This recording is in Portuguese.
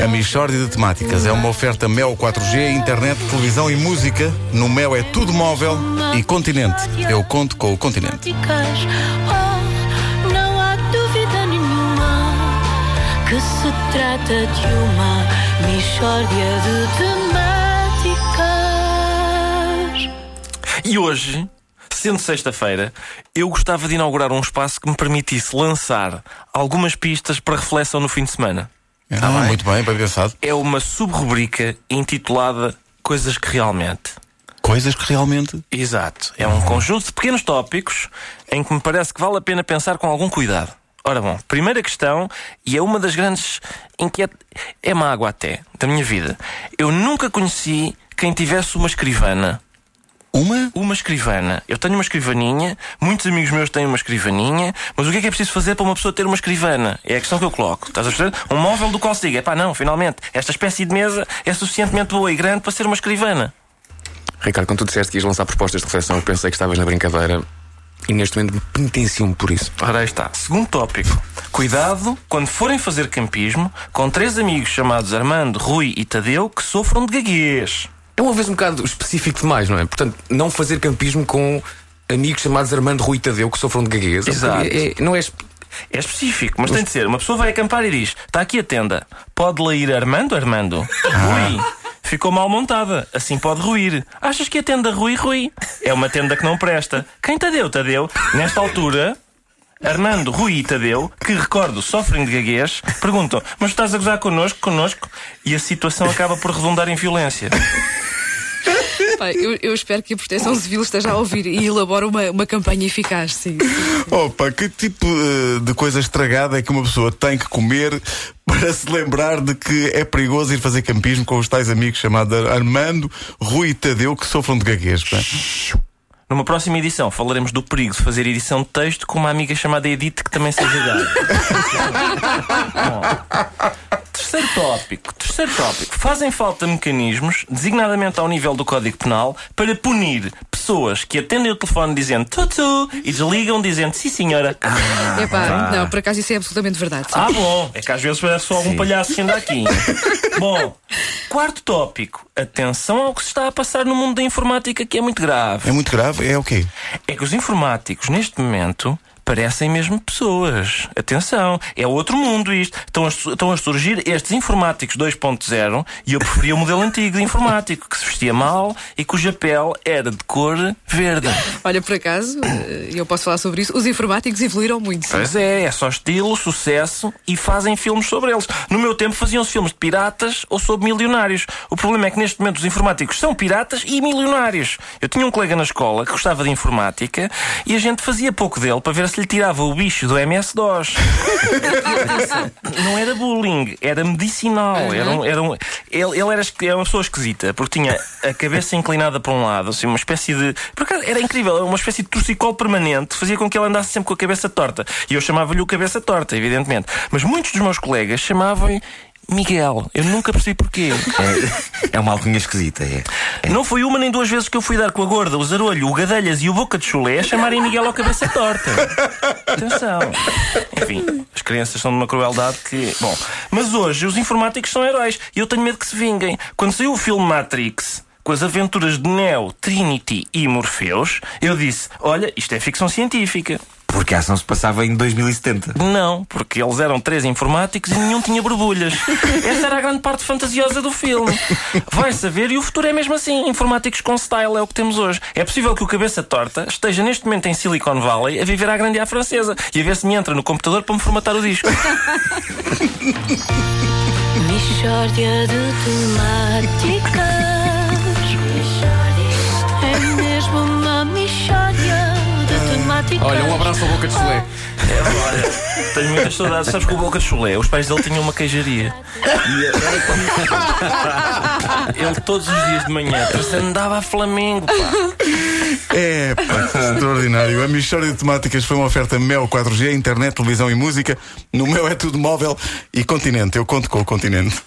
A Michórdia de Temáticas é uma oferta Mel 4G, internet, televisão e música. No Mel é tudo móvel e continente. Eu conto com o continente. Oh, não há dúvida nenhuma que se trata de uma Michórdia de temáticas. E hoje, sendo sexta-feira, eu gostava de inaugurar um espaço que me permitisse lançar algumas pistas para reflexão no fim de semana. Ah, muito bem, bem pensado. É uma subrubrica intitulada Coisas que Realmente. Coisas que realmente. Exato. É um conjunto de pequenos tópicos em que me parece que vale a pena pensar com algum cuidado. Ora bom, primeira questão, e é uma das grandes inquiet... é mágoa até, da minha vida. Eu nunca conheci quem tivesse uma escrivana. Uma? Uma escrivana. Eu tenho uma escrivaninha, muitos amigos meus têm uma escrivaninha, mas o que é que é preciso fazer para uma pessoa ter uma escrivana? É a questão que eu coloco. Estás a perceber? Um móvel do qual se diga, pá, não, finalmente, esta espécie de mesa é suficientemente boa e grande para ser uma escrivana. Ricardo, quando tu disseste que ias lançar propostas de reflexão, eu pensei que estavas na brincadeira e neste momento me penitencio-me por isso. Ora, aí está. Segundo tópico. Cuidado quando forem fazer campismo com três amigos chamados Armando, Rui e Tadeu que sofram de gaguez. É uma vez um bocado específico demais, não é? Portanto, não fazer campismo com amigos chamados Armando Rui e Tadeu que sofram de gaguez. Exato. É- é- não é. É específico, mas tem de ser. Uma pessoa vai acampar e diz: Está aqui a tenda. Pode lá ir Armando, Armando? Rui. Ficou mal montada, assim pode ruir. Achas que a tenda Rui, Rui? É uma tenda que não presta. Quem Tadeu, Tadeu? Nesta altura, Armando, Rui e Tadeu, que recordo sofrem de gaguez, perguntam: Mas estás a gozar connosco, connosco? E a situação acaba por redundar em violência. Pai, eu, eu espero que a Proteção Civil esteja a ouvir e elabore uma, uma campanha eficaz, sim. Opa, que tipo eh, de coisa estragada é que uma pessoa tem que comer para se lembrar de que é perigoso ir fazer campismo com os tais amigos chamados Armando, Rui e Tadeu que sofram de gaguez? pá? Numa próxima edição falaremos do perigo de fazer edição de texto com uma amiga chamada Edith que também seja gay. Tópico, terceiro tópico. Fazem falta mecanismos, designadamente ao nível do Código Penal, para punir pessoas que atendem o telefone dizendo tutu e desligam dizendo sim senhora. Epá, não, por acaso isso é absolutamente verdade. sim. Ah, bom. É que às vezes parece só algum palhaço que anda aqui. bom, quarto tópico. Atenção ao que se está a passar no mundo da informática, que é muito grave. É muito grave? É o quê? É que os informáticos, neste momento, parecem mesmo pessoas. Atenção, é outro mundo isto. Estão a, estão a surgir estes informáticos 2.0 e eu preferia o modelo antigo de informático, que se vestia mal e cuja pele era de cor verde. Olha, por acaso, eh, eu posso falar sobre isso, os informáticos evoluíram muito. sim. Pois é, é só estilo, sucesso e fazem filmes sobre eles. No meu tempo faziam-se filmes de piratas ou sobre milionários. O problema é que neste momento os informáticos são piratas e milionários. Eu tinha um colega na escola que gostava de informática e a gente fazia pouco dele para ver se lhe tirava o bicho do MS-DOS. Não era bullying, era medicinal. Era um- era um- ele, ele era, uma pessoa esquisita, porque tinha a cabeça inclinada para um lado, assim, uma espécie de. Por acaso, era incrível, era uma espécie de torcicolo permanente, fazia com que ele andasse sempre com a cabeça torta. E eu chamava-lhe o cabeça torta, evidentemente. Mas muitos dos meus colegas chamavam-lhe. Miguel, eu nunca percebi porquê. É uma alcunha esquisita, é. Não foi uma nem duas vezes que eu fui dar com a gorda, o zarolho, o gadelhas e o boca de chulé a chamarem Miguel ao cabeça torta. Atenção. Enfim, as crianças são de uma crueldade que. Bom, mas hoje os informáticos são heróis e eu tenho medo que se vinguem. Quando saiu o filme Matrix. Com as aventuras de Neo, Trinity e Morpheus, eu disse: Olha, isto é ficção científica. Porque a ação se passava em 2070. Não, porque eles eram três informáticos e nenhum tinha borbulhas. Essa era a grande parte fantasiosa do filme. Vai saber, e o futuro é mesmo assim. Informáticos com style é o que temos hoje. É possível que o cabeça torta esteja neste momento em Silicon Valley a viver à grande à francesa e a ver se me entra no computador para me formatar o disco. Michórdia de temáticas. Temáticas. Olha, um abraço ao boca de chulé. É, olha, tenho muitas saudades. Sabes que o Boca de Chulé, os pais dele tinham uma queijaria. E ele, ele todos os dias de manhã andava a Flamengo, pá. É, pá, extraordinário. A Michórdia de Temáticas foi uma oferta Mel 4G, internet, televisão e música. No meu é tudo móvel e continente. Eu conto com o continente.